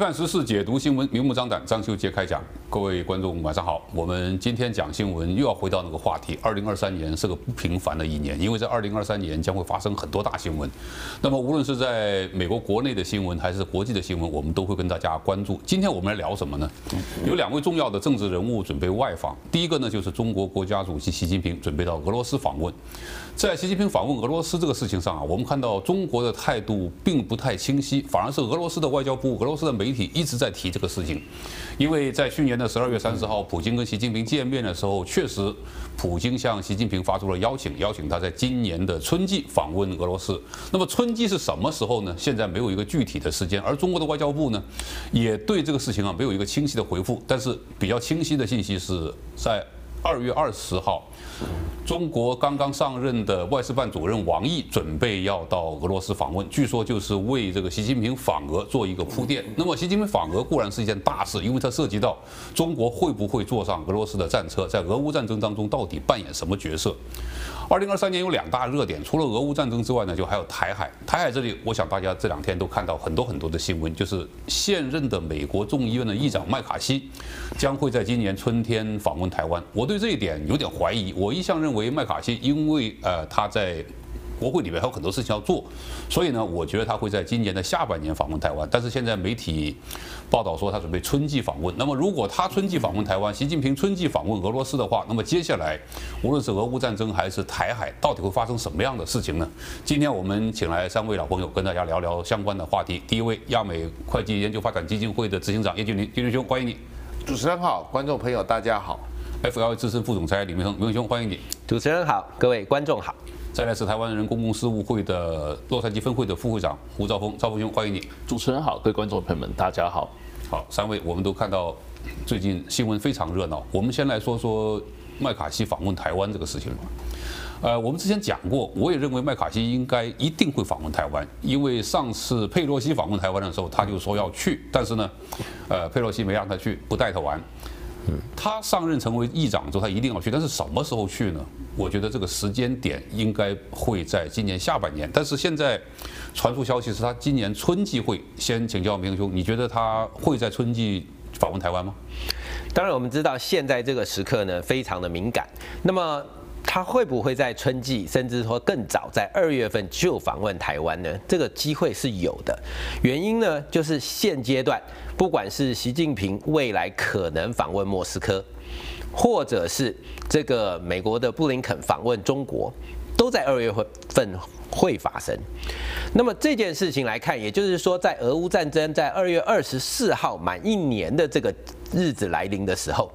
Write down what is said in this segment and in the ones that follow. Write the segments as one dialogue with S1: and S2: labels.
S1: 看时事，解读新闻，明目张胆。张秀杰开讲，各位观众晚上好。我们今天讲新闻，又要回到那个话题。二零二三年是个不平凡的一年，因为在二零二三年将会发生很多大新闻。那么无论是在美国国内的新闻，还是国际的新闻，我们都会跟大家关注。今天我们来聊什么呢？有两位重要的政治人物准备外访。第一个呢，就是中国国家主席习近平准备到俄罗斯访问。在习近平访问俄罗斯这个事情上啊，我们看到中国的态度并不太清晰，反而是俄罗斯的外交部、俄罗斯的媒体一直在提这个事情。因为在去年的十二月三十号，普京跟习近平见面的时候，确实，普京向习近平发出了邀请，邀请他在今年的春季访问俄罗斯。那么春季是什么时候呢？现在没有一个具体的时间，而中国的外交部呢，也对这个事情啊没有一个清晰的回复。但是比较清晰的信息是在二月二十号。中国刚刚上任的外事办主任王毅准备要到俄罗斯访问，据说就是为这个习近平访俄做一个铺垫。那么习近平访俄固然是一件大事，因为它涉及到中国会不会坐上俄罗斯的战车，在俄乌战争当中到底扮演什么角色。二零二三年有两大热点，除了俄乌战争之外呢，就还有台海。台海这里，我想大家这两天都看到很多很多的新闻，就是现任的美国众议院的议长麦卡锡将会在今年春天访问台湾。我对这一点有点怀疑，我一向认为麦卡锡因为呃他在。国会里面还有很多事情要做，所以呢，我觉得他会在今年的下半年访问台湾。但是现在媒体报道说他准备春季访问。那么如果他春季访问台湾，习近平春季访问俄罗斯的话，那么接下来无论是俄乌战争还是台海，到底会发生什么样的事情呢？今天我们请来三位老朋友跟大家聊聊相关的话题。第一位，亚美会计研究发展基金会的执行长叶俊林，俊麟兄，欢迎你。
S2: 主持人好，观众朋友大家好。
S1: FLA 资深副总裁李明恒，明恒兄，欢迎你。
S3: 主持人好，各位观众好。
S1: 再来是台湾人公共事务会的洛杉矶分会的副会长胡兆峰，兆峰兄，欢迎你。
S4: 主持人好，各位观众朋友们，大家好。
S1: 好，三位我们都看到最近新闻非常热闹。我们先来说说麦卡锡访问台湾这个事情吧。呃，我们之前讲过，我也认为麦卡锡应该一定会访问台湾，因为上次佩洛西访问台湾的时候，他就说要去，但是呢，呃，佩洛西没让他去，不带他玩。他上任成为议长之后，他一定要去，但是什么时候去呢？我觉得这个时间点应该会在今年下半年。但是现在传出消息是他今年春季会。先请教明兄，你觉得他会在春季访问台湾吗？
S3: 当然，我们知道现在这个时刻呢，非常的敏感。那么他会不会在春季，甚至说更早，在二月份就访问台湾呢？这个机会是有的。原因呢，就是现阶段，不管是习近平未来可能访问莫斯科，或者是这个美国的布林肯访问中国，都在二月份会发生。那么这件事情来看，也就是说，在俄乌战争在二月二十四号满一年的这个日子来临的时候。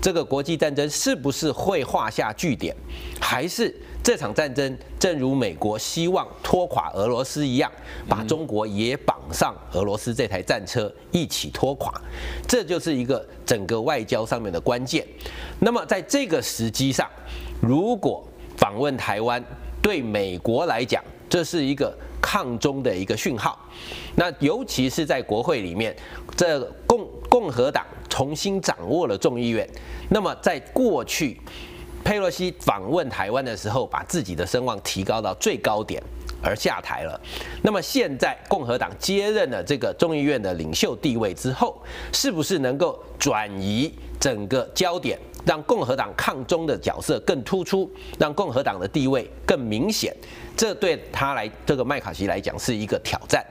S3: 这个国际战争是不是会画下句点，还是这场战争正如美国希望拖垮俄罗斯一样，把中国也绑上俄罗斯这台战车一起拖垮？这就是一个整个外交上面的关键。那么在这个时机上，如果访问台湾，对美国来讲，这是一个抗中的一个讯号。那尤其是在国会里面，这共共和党。重新掌握了众议院，那么在过去佩洛西访问台湾的时候，把自己的声望提高到最高点而下台了。那么现在共和党接任了这个众议院的领袖地位之后，是不是能够转移整个焦点，让共和党抗中的角色更突出，让共和党的地位更明显？这对他来，这个麦卡锡来讲是一个挑战。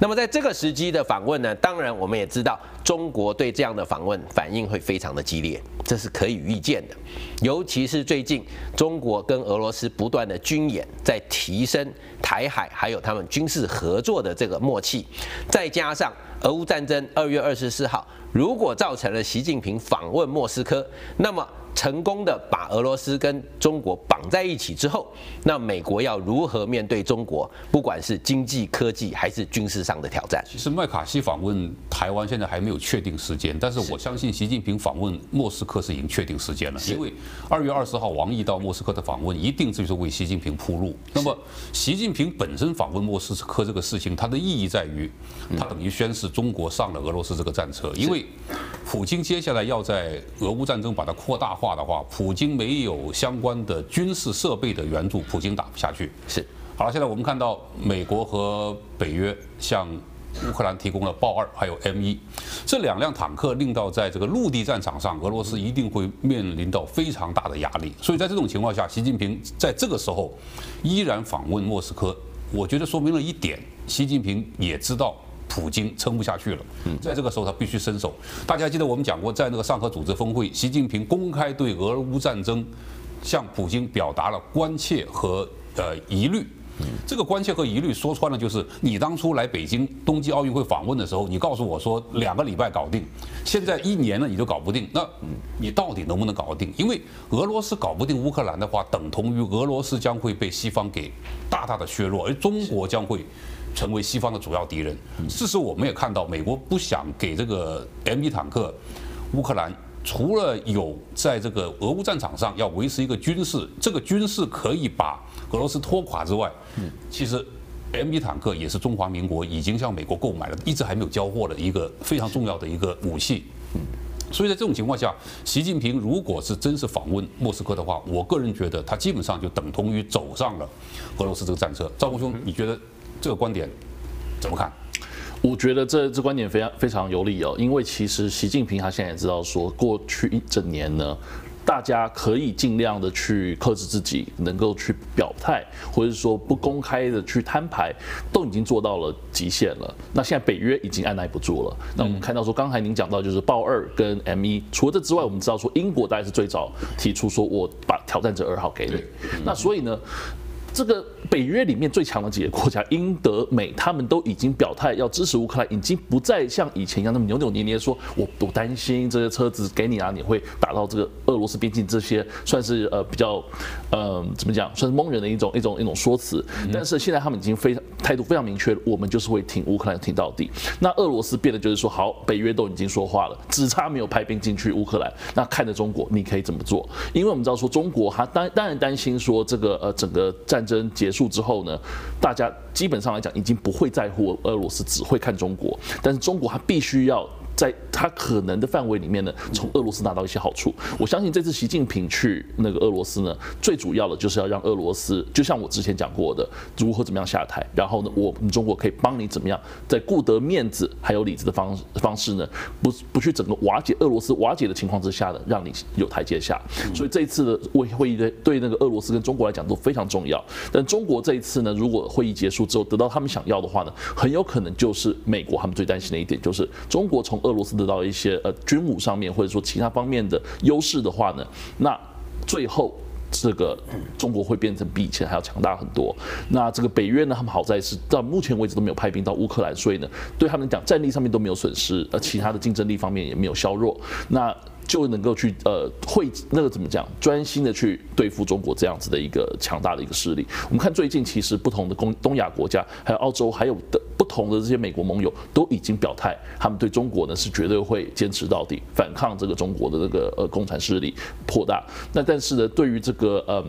S3: 那么在这个时机的访问呢，当然我们也知道，中国对这样的访问反应会非常的激烈，这是可以预见的。尤其是最近中国跟俄罗斯不断的军演，在提升台海还有他们军事合作的这个默契，再加上俄乌战争二月二十四号，如果造成了习近平访问莫斯科，那么。成功的把俄罗斯跟中国绑在一起之后，那美国要如何面对中国？不管是经济、科技还是军事上的挑战。
S1: 其实麦卡锡访问台湾现在还没有确定时间，但是我相信习近平访问莫斯科是已经确定时间了，因为二月二十号王毅到莫斯科的访问一定就是为习近平铺路。那么习近平本身访问莫斯科这个事情，它的意义在于，它等于宣示中国上了俄罗斯这个战车，因为普京接下来要在俄乌战争把它扩大化。话的话，普京没有相关的军事设备的援助，普京打不下去。
S3: 是，
S1: 好了，现在我们看到美国和北约向乌克兰提供了豹二还有 M 一这两辆坦克，令到在这个陆地战场上，俄罗斯一定会面临到非常大的压力。所以在这种情况下，习近平在这个时候依然访问莫斯科，我觉得说明了一点，习近平也知道普京撑不下去了。在这个时候他必须伸手。大家记得我们讲过，在那个上合组织峰会，习近平公开对俄乌战争向普京表达了关切和呃疑虑。这个关切和疑虑说穿了就是，你当初来北京冬季奥运会访问的时候，你告诉我说两个礼拜搞定，现在一年了你都搞不定，那你到底能不能搞定？因为俄罗斯搞不定乌克兰的话，等同于俄罗斯将会被西方给大大的削弱，而中国将会成为西方的主要敌人。事实我们也看到，美国不想给这个 M1 坦克乌克兰。除了有在这个俄乌战场上要维持一个军事，这个军事可以把俄罗斯拖垮之外，嗯其实 M1 坦克也是中华民国已经向美国购买了，一直还没有交货的一个非常重要的一个武器。所以在这种情况下，习近平如果是真是访问莫斯科的话，我个人觉得他基本上就等同于走上了俄罗斯这个战车。赵国兄，你觉得这个观点怎么看？
S4: 我觉得这这观点非常非常有理哦，因为其实习近平他现在也知道说，过去一整年呢，大家可以尽量的去克制自己，能够去表态，或者是说不公开的去摊牌，都已经做到了极限了。那现在北约已经按捺不住了。那我们看到说，刚才您讲到就是豹二跟 M 一，除了这之外，我们知道说英国大概是最早提出说我把挑战者二号给你。那所以呢，这个。北约里面最强的几个国家，英、德、美，他们都已经表态要支持乌克兰，已经不再像以前一样那么扭扭捏捏说，我不担心这些车子给你啊，你会打到这个俄罗斯边境，这些算是呃比较呃怎么讲，算是蒙人的一种一种一种说辞。但是现在他们已经非常态度非常明确，我们就是会挺乌克兰挺到底。那俄罗斯变得就是说，好，北约都已经说话了，只差没有派兵进去乌克兰，那看着中国你可以怎么做？因为我们知道说中国他当当然担心说这个呃整个战争结束。之后呢，大家基本上来讲已经不会在乎俄罗斯，只会看中国。但是中国它必须要。在他可能的范围里面呢，从俄罗斯拿到一些好处。我相信这次习近平去那个俄罗斯呢，最主要的就是要让俄罗斯，就像我之前讲过的，如何怎么样下台，然后呢，我们中国可以帮你怎么样，在顾得面子还有里子的方方式呢，不不去整个瓦解俄罗斯瓦解的情况之下呢，让你有台阶下。所以这一次的会会议的对那个俄罗斯跟中国来讲都非常重要。但中国这一次呢，如果会议结束之后得到他们想要的话呢，很有可能就是美国他们最担心的一点，就是中国从俄罗斯得到一些呃军武上面或者说其他方面的优势的话呢，那最后这个中国会变成比以前还要强大很多。那这个北约呢，他们好在是到目前为止都没有派兵到乌克兰，所以呢，对他们讲战力上面都没有损失，而其他的竞争力方面也没有削弱。那就能够去呃会那个怎么讲，专心的去对付中国这样子的一个强大的一个势力。我们看最近其实不同的东东亚国家，还有澳洲，还有的不同的这些美国盟友都已经表态，他们对中国呢是绝对会坚持到底，反抗这个中国的这个呃共产势力扩大。那但是呢，对于这个嗯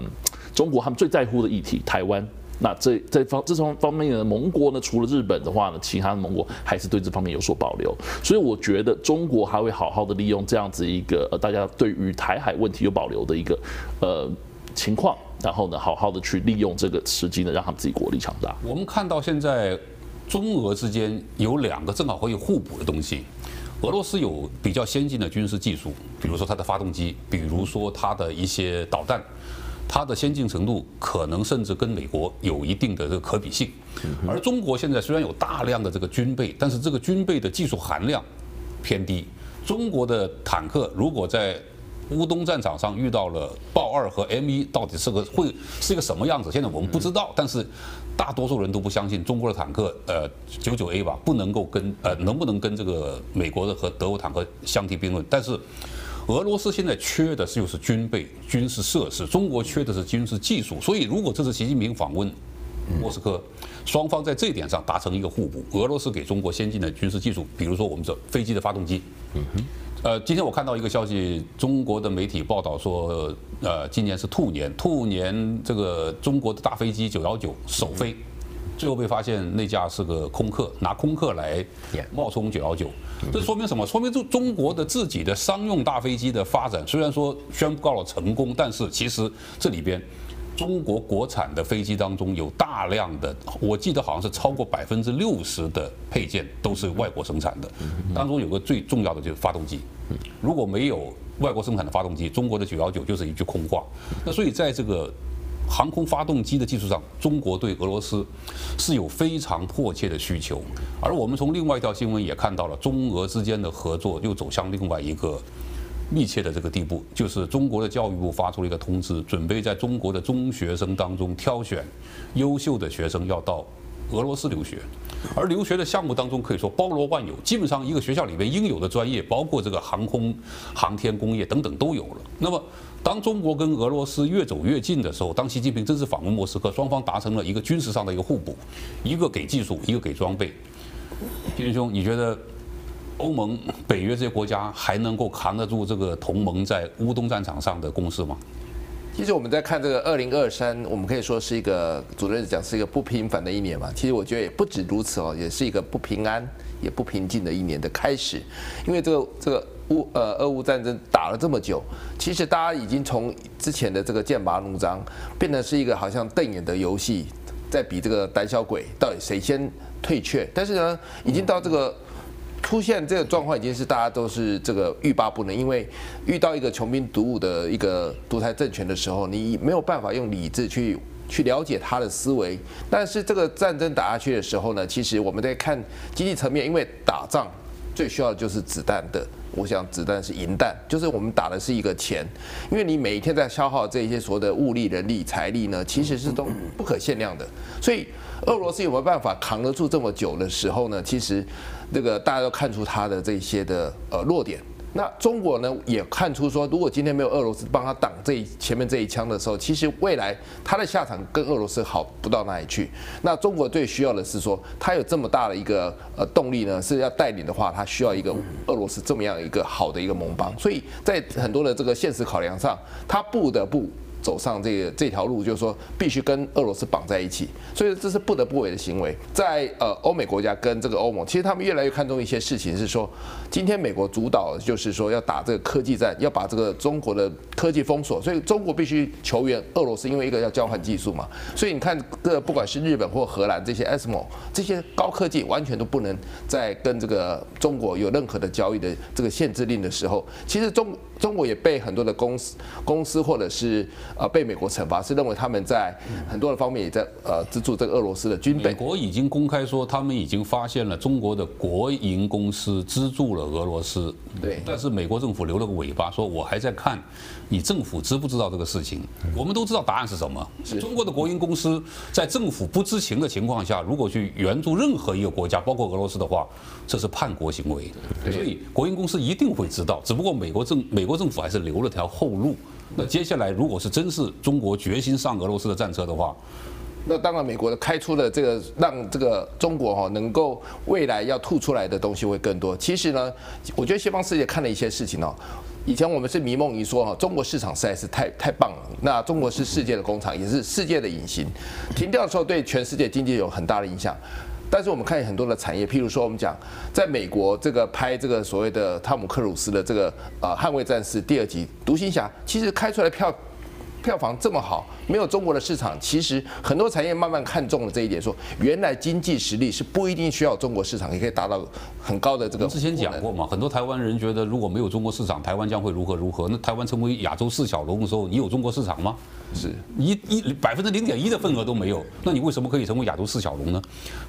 S4: 中国他们最在乎的议题，台湾。那这这方这方方面的盟国呢，除了日本的话呢，其他的盟国还是对这方面有所保留。所以我觉得中国还会好好的利用这样子一个呃大家对于台海问题有保留的一个呃情况，然后呢，好好的去利用这个时机呢，让他们自己国力强大。
S1: 我们看到现在中俄之间有两个正好可以互补的东西。俄罗斯有比较先进的军事技术，比如说它的发动机，比如说它的一些导弹。它的先进程度可能甚至跟美国有一定的这个可比性，而中国现在虽然有大量的这个军备，但是这个军备的技术含量偏低。中国的坦克如果在乌东战场上遇到了豹二和 M 一，到底是个会是一个什么样子？现在我们不知道，但是大多数人都不相信中国的坦克，呃，九九 A 吧，不能够跟呃能不能跟这个美国的和德国坦克相提并论？但是。俄罗斯现在缺的就是军备、军事设施，中国缺的是军事技术。所以，如果这次习近平访问莫斯科，双方在这一点上达成一个互补，俄罗斯给中国先进的军事技术，比如说我们这飞机的发动机。嗯哼。呃，今天我看到一个消息，中国的媒体报道说，呃，今年是兔年，兔年这个中国的大飞机九幺九首飞。最后被发现那架是个空客，拿空客来冒充九幺九，这说明什么？说明就中国的自己的商用大飞机的发展，虽然说宣告了成功，但是其实这里边中国国产的飞机当中有大量的，我记得好像是超过百分之六十的配件都是外国生产的，当中有个最重要的就是发动机，如果没有外国生产的发动机，中国的九幺九就是一句空话。那所以在这个航空发动机的技术上，中国对俄罗斯是有非常迫切的需求。而我们从另外一条新闻也看到了，中俄之间的合作又走向另外一个。密切的这个地步，就是中国的教育部发出了一个通知，准备在中国的中学生当中挑选优秀的学生要到俄罗斯留学，而留学的项目当中可以说包罗万有，基本上一个学校里面应有的专业，包括这个航空、航天工业等等都有了。那么，当中国跟俄罗斯越走越近的时候，当习近平正式访问莫斯科，双方达成了一个军事上的一个互补，一个给技术，一个给装备。金兄，你觉得？欧盟、北约这些国家还能够扛得住这个同盟在乌东战场上的攻势吗？
S2: 其实我们在看这个二零二三，我们可以说是一个，主任讲是一个不平凡的一年嘛。其实我觉得也不止如此哦，也是一个不平安、也不平静的一年的开始。因为这个这个乌呃俄乌战争打了这么久，其实大家已经从之前的这个剑拔弩张，变成是一个好像瞪眼的游戏，在比这个胆小鬼到底谁先退却。但是呢，已经到这个。出现这个状况已经是大家都是这个欲罢不能，因为遇到一个穷兵黩武的一个独裁政权的时候，你没有办法用理智去去了解他的思维。但是这个战争打下去的时候呢，其实我们在看经济层面，因为打仗最需要的就是子弹的，我想子弹是银弹，就是我们打的是一个钱，因为你每一天在消耗这些所谓的物力、人力、财力呢，其实是都不可限量的，所以。俄罗斯有没有办法扛得住这么久的时候呢？其实，这个大家都看出它的这些的呃弱点。那中国呢也看出说，如果今天没有俄罗斯帮他挡这一前面这一枪的时候，其实未来他的下场跟俄罗斯好不到哪里去。那中国最需要的是说，他有这么大的一个呃动力呢，是要带领的话，他需要一个俄罗斯这么样一个好的一个盟邦。所以在很多的这个现实考量上，他不得不。走上这个这条路，就是说必须跟俄罗斯绑在一起，所以这是不得不为的行为。在呃欧美国家跟这个欧盟，其实他们越来越看重一些事情，是说今天美国主导，就是说要打这个科技战，要把这个中国的科技封锁，所以中国必须求援俄罗斯，因为一个要交换技术嘛。所以你看，这不管是日本或荷兰这些 ASML 这些高科技，完全都不能在跟这个中国有任何的交易的这个限制令的时候，其实中中国也被很多的公司公司或者是。呃，被美国惩罚是认为他们在很多的方面也在呃资助这个俄罗斯的军备。
S1: 美国已经公开说，他们已经发现了中国的国营公司资助了俄罗斯。
S2: 对。
S1: 但是美国政府留了个尾巴，说我还在看你政府知不知道这个事情。我们都知道答案是什么。是中国的国营公司在政府不知情的情况下，如果去援助任何一个国家，包括俄罗斯的话，这是叛国行为。所以国营公司一定会知道，只不过美国政美美国政府还是留了条后路。那接下来，如果是真是中国决心上俄罗斯的战车的话，
S2: 那当然美国的开出的这个让这个中国哈能够未来要吐出来的东西会更多。其实呢，我觉得西方世界看了一些事情哦，以前我们是迷梦于说哈中国市场实在是太太棒了，那中国是世界的工厂，也是世界的隐形，停掉的时候对全世界经济有很大的影响。但是我们看很多的产业，譬如说我们讲，在美国这个拍这个所谓的汤姆克鲁斯的这个呃捍卫战士第二集独行侠，其实开出来票票房这么好。没有中国的市场，其实很多产业慢慢看中了这一点，说原来经济实力是不一定需要中国市场也可以达到很高的这个。
S1: 之前讲过嘛，很多台湾人觉得如果没有中国市场，台湾将会如何如何？那台湾成为亚洲四小龙的时候，你有中国市场吗？
S2: 是
S1: 一一百分之零点一的份额都没有，那你为什么可以成为亚洲四小龙呢？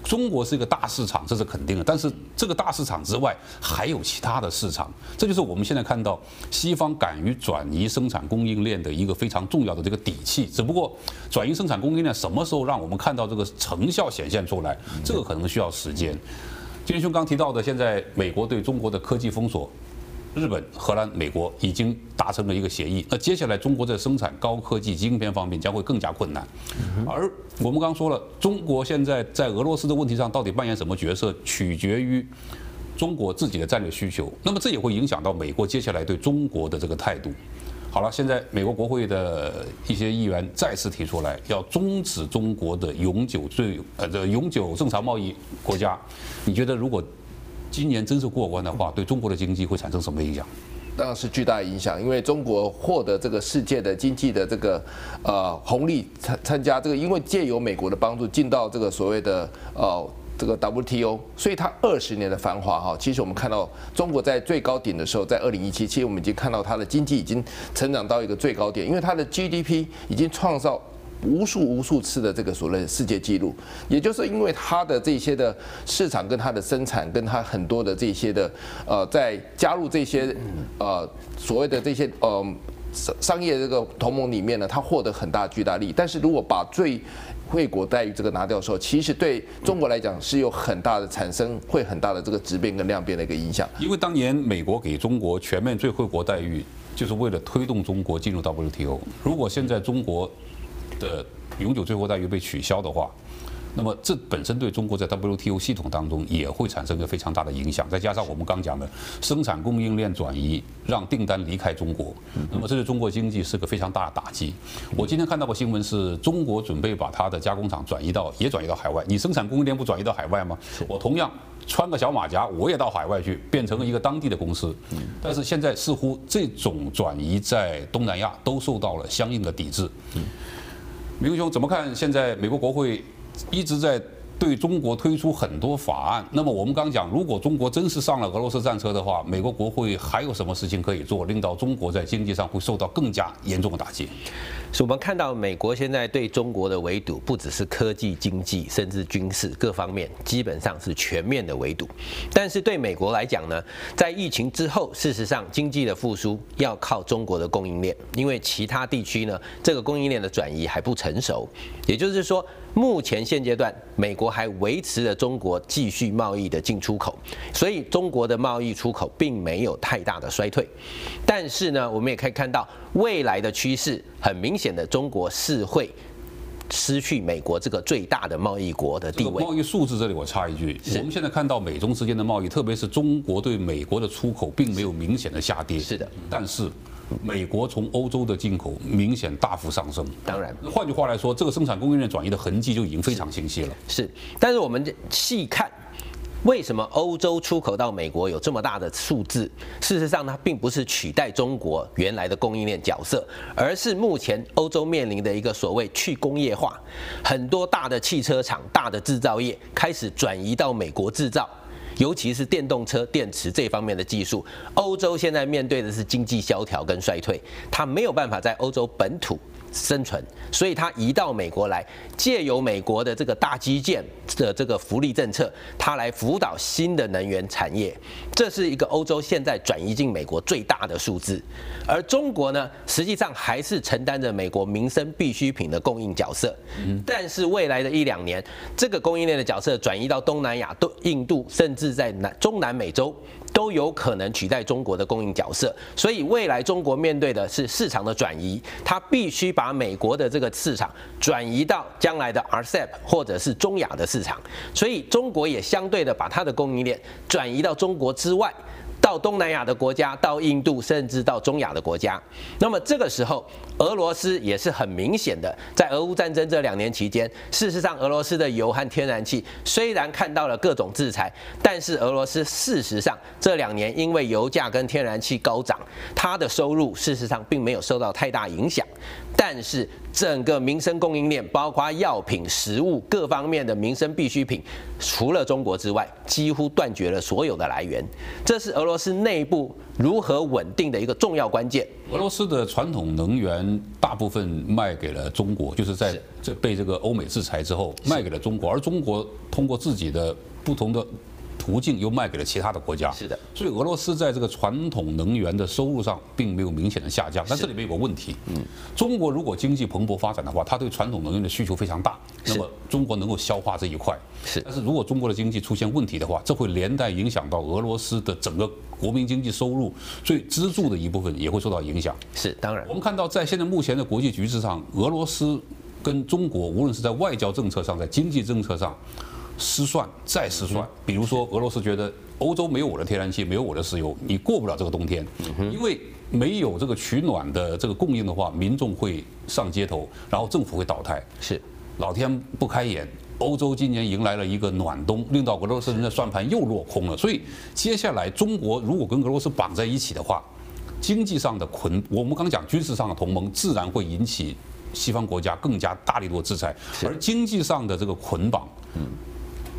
S1: 中国是一个大市场，这是肯定的。但是这个大市场之外，还有其他的市场，这就是我们现在看到西方敢于转移生产供应链的一个非常重要的这个底气。只不过，转移生产供应链什么时候让我们看到这个成效显现出来？这个可能需要时间。金兄刚提到的，现在美国对中国的科技封锁，日本、荷兰、美国已经达成了一个协议。那接下来中国在生产高科技晶片方面将会更加困难。而我们刚说了，中国现在在俄罗斯的问题上到底扮演什么角色，取决于中国自己的战略需求。那么这也会影响到美国接下来对中国的这个态度。好了，现在美国国会的一些议员再次提出来，要终止中国的永久最呃的永久正常贸易国家。你觉得如果今年真是过关的话，对中国的经济会产生什么影响？
S2: 当然是巨大影响，因为中国获得这个世界的经济的这个呃红利参参加这个，因为借由美国的帮助进到这个所谓的呃这个 WTO，所以它二十年的繁华哈，其实我们看到中国在最高点的时候，在二零一七，其实我们已经看到它的经济已经成长到一个最高点，因为它的 GDP 已经创造。无数无数次的这个所谓世界纪录，也就是因为它的这些的市场跟它的生产，跟它很多的这些的呃，在加入这些呃所谓的这些呃商商业这个同盟里面呢，它获得很大巨大利。但是如果把最惠国待遇这个拿掉的时候，其实对中国来讲是有很大的产生，会很大的这个质变跟量变的一个影响。
S1: 因为当年美国给中国全面最惠国待遇，就是为了推动中国进入 WTO。如果现在中国的永久最惠待遇被取消的话，那么这本身对中国在 WTO 系统当中也会产生一个非常大的影响。再加上我们刚讲的生产供应链转移，让订单离开中国，那么这对中国经济是个非常大的打击。我今天看到个新闻是，中国准备把它的加工厂转移到也转移到海外。你生产供应链不转移到海外吗？我同样穿个小马甲，我也到海外去，变成了一个当地的公司。但是现在似乎这种转移在东南亚都受到了相应的抵制。明兄怎么看？现在美国国会一直在对中国推出很多法案。那么我们刚讲，如果中国真是上了俄罗斯战车的话，美国国会还有什么事情可以做，令到中国在经济上会受到更加严重的打击？
S3: 是我们看到美国现在对中国的围堵，不只是科技、经济，甚至军事各方面，基本上是全面的围堵。但是对美国来讲呢，在疫情之后，事实上经济的复苏要靠中国的供应链，因为其他地区呢，这个供应链的转移还不成熟。也就是说，目前现阶段，美国还维持着中国继续贸易的进出口，所以中国的贸易出口并没有太大的衰退。但是呢，我们也可以看到未来的趋势，很明显的，中国是会失去美国这个最大的贸易国的地位。
S1: 贸易数字这里我插一句，我们现在看到美中之间的贸易，特别是中国对美国的出口，并没有明显的下跌。
S3: 是的，但是。
S1: 美国从欧洲的进口明显大幅上升，
S3: 当然，
S1: 换句话来说，这个生产供应链转移的痕迹就已经非常清晰了。
S3: 是，但是我们细看，为什么欧洲出口到美国有这么大的数字？事实上，它并不是取代中国原来的供应链角色，而是目前欧洲面临的一个所谓去工业化，很多大的汽车厂、大的制造业开始转移到美国制造。尤其是电动车电池这方面的技术，欧洲现在面对的是经济萧条跟衰退，它没有办法在欧洲本土生存，所以他移到美国来，借由美国的这个大基建的这个福利政策，他来辅导新的能源产业，这是一个欧洲现在转移进美国最大的数字。而中国呢，实际上还是承担着美国民生必需品的供应角色，但是未来的一两年，这个供应链的角色转移到东南亚、都印度，甚至在南中南美洲。都有可能取代中国的供应角色，所以未来中国面对的是市场的转移，它必须把美国的这个市场转移到将来的 RCEP 或者是中亚的市场，所以中国也相对的把它的供应链转移到中国之外。到东南亚的国家，到印度，甚至到中亚的国家。那么这个时候，俄罗斯也是很明显的，在俄乌战争这两年期间，事实上，俄罗斯的油和天然气虽然看到了各种制裁，但是俄罗斯事实上这两年因为油价跟天然气高涨，它的收入事实上并没有受到太大影响。但是整个民生供应链，包括药品、食物各方面的民生必需品，除了中国之外，几乎断绝了所有的来源。这是俄罗斯内部如何稳定的一个重要关键。
S1: 俄罗斯的传统能源大部分卖给了中国，就是在这被这个欧美制裁之后卖给了中国，而中国通过自己的不同的。途径又卖给了其他的国家，
S3: 是的，
S1: 所以俄罗斯在这个传统能源的收入上并没有明显的下降，但这里面有个问题，嗯，中国如果经济蓬勃发展的话，它对传统能源的需求非常大，那么中国能够消化这一块，
S3: 是，
S1: 但是如果中国的经济出现问题的话，这会连带影响到俄罗斯的整个国民经济收入最支柱的一部分也会受到影响，
S3: 是，当然，
S1: 我们看到在现在目前的国际局势上，俄罗斯跟中国无论是在外交政策上，在经济政策上。失算再失算，比如说俄罗斯觉得欧洲没有我的天然气，没有我的石油，你过不了这个冬天，因为没有这个取暖的这个供应的话，民众会上街头，然后政府会倒台。
S3: 是，
S1: 老天不开眼，欧洲今年迎来了一个暖冬，令到俄罗斯人的算盘又落空了。所以接下来中国如果跟俄罗斯绑在一起的话，经济上的捆，我们刚讲军事上的同盟，自然会引起西方国家更加大力度的制裁，而经济上的这个捆绑，嗯。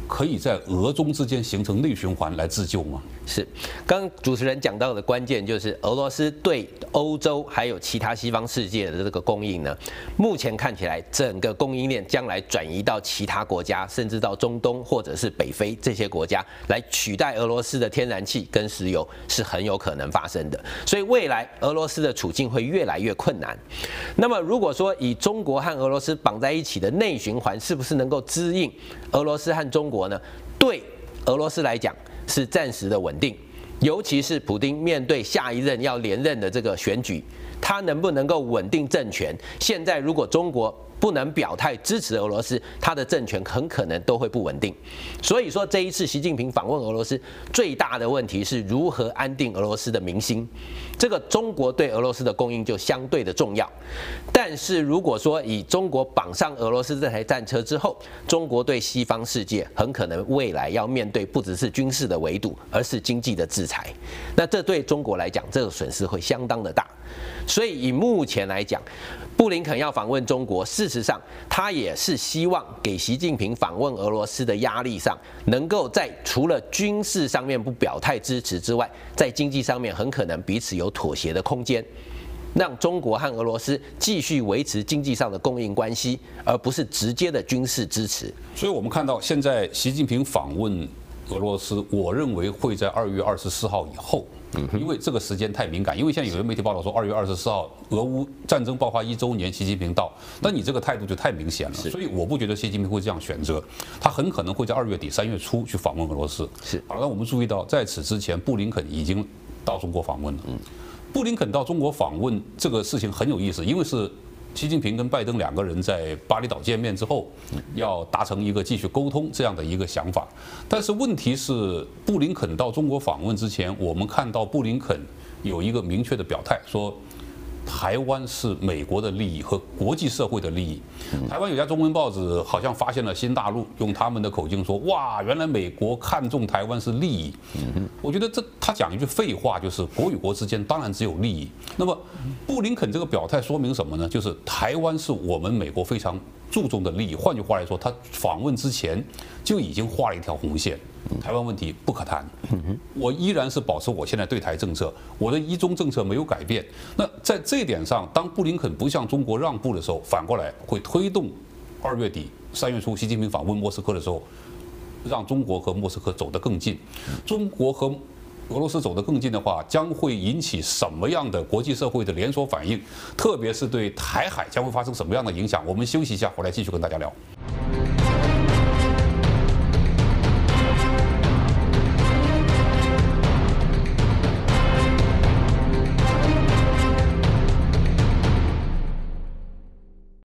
S1: 可以在俄中之间形成内循环来自救吗？
S3: 是，刚主持人讲到的关键就是俄罗斯对欧洲还有其他西方世界的这个供应呢，目前看起来整个供应链将来转移到其他国家，甚至到中东或者是北非这些国家来取代俄罗斯的天然气跟石油是很有可能发生的。所以未来俄罗斯的处境会越来越困难。那么如果说以中国和俄罗斯绑在一起的内循环是不是能够支应俄罗斯和中国？国呢，对俄罗斯来讲是暂时的稳定，尤其是普京面对下一任要连任的这个选举，他能不能够稳定政权？现在如果中国不能表态支持俄罗斯，他的政权很可能都会不稳定。所以说这一次习近平访问俄罗斯，最大的问题是如何安定俄罗斯的民心。这个中国对俄罗斯的供应就相对的重要。但是如果说以中国绑上俄罗斯这台战车之后，中国对西方世界很可能未来要面对不只是军事的围堵，而是经济的制裁。那这对中国来讲，这个损失会相当的大。所以以目前来讲，布林肯要访问中国，事实上他也是希望给习近平访问俄罗斯的压力上，能够在除了军事上面不表态支持之外，在经济上面很可能彼此有妥协的空间，让中国和俄罗斯继续维持经济上的供应关系，而不是直接的军事支持。
S1: 所以我们看到现在习近平访问俄罗斯，我认为会在二月二十四号以后。嗯，因为这个时间太敏感，因为现在有些媒体报道说二月二十四号俄乌战争爆发一周年，习近平到，那你这个态度就太明显了，所以我不觉得习近平会这样选择，他很可能会在二月底三月初去访问俄罗斯。
S3: 是，
S1: 好了，那我们注意到在此之前，布林肯已经到中国访问了。嗯，布林肯到中国访问这个事情很有意思，因为是。习近平跟拜登两个人在巴厘岛见面之后，要达成一个继续沟通这样的一个想法。但是问题是，布林肯到中国访问之前，我们看到布林肯有一个明确的表态，说。台湾是美国的利益和国际社会的利益。台湾有家中文报纸好像发现了新大陆，用他们的口径说：“哇，原来美国看重台湾是利益。”我觉得这他讲一句废话，就是国与国之间当然只有利益。那么布林肯这个表态说明什么呢？就是台湾是我们美国非常注重的利益。换句话来说，他访问之前就已经画了一条红线。台湾问题不可谈，我依然是保持我现在对台政策，我的一中政策没有改变。那在这点上，当布林肯不向中国让步的时候，反过来会推动二月底三月初习近平访问莫斯科的时候，让中国和莫斯科走得更近。中国和俄罗斯走得更近的话，将会引起什么样的国际社会的连锁反应？特别是对台海将会发生什么样的影响？我们休息一下，回来继续跟大家聊。